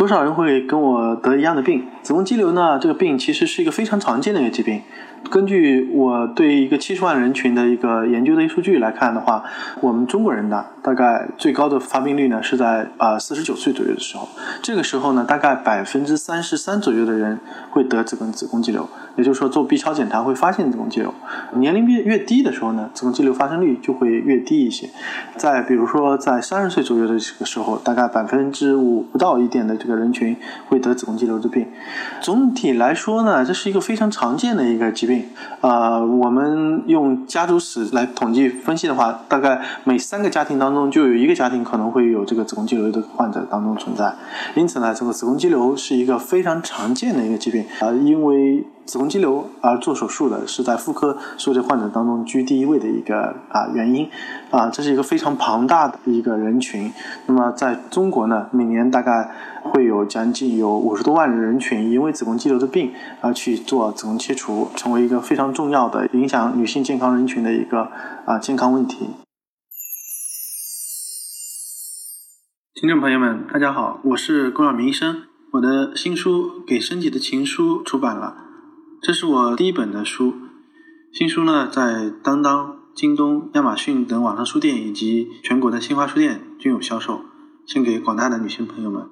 多少人会跟我得一样的病？子宫肌瘤呢？这个病其实是一个非常常见的一个疾病。根据我对一个七十万人群的一个研究的一个数据来看的话，我们中国人的大概最高的发病率呢是在啊四十九岁左右的时候。这个时候呢，大概百分之三十三左右的人会得子宫子宫肌瘤，也就是说做 B 超检查会发现子宫肌瘤。年龄越越低的时候呢，子宫肌瘤发生率就会越低一些。在比如说在三十岁左右的这个时候，大概百分之五不到一点的这个的人群会得子宫肌瘤的病。总体来说呢，这是一个非常常见的一个疾病。啊，我们用家族史来统计分析的话，大概每三个家庭当中就有一个家庭可能会有这个子宫肌瘤的患者当中存在。因此呢，这个子宫肌瘤是一个非常常见的一个疾病啊，因为子宫肌瘤而做手术的是在妇科所有患者当中居第一位的一个啊原因啊，这是一个非常庞大的一个人群。那么在中国呢，每年大概会有将近有五十多万人群因为子宫肌瘤的病而去做子宫切除，成为。一个非常重要的影响女性健康人群的一个啊健康问题。听众朋友们，大家好，我是龚晓明医生。我的新书《给身体的情书》出版了，这是我第一本的书。新书呢，在当当、京东、亚马逊等网上书店以及全国的新华书店均有销售，献给广大的女性朋友们。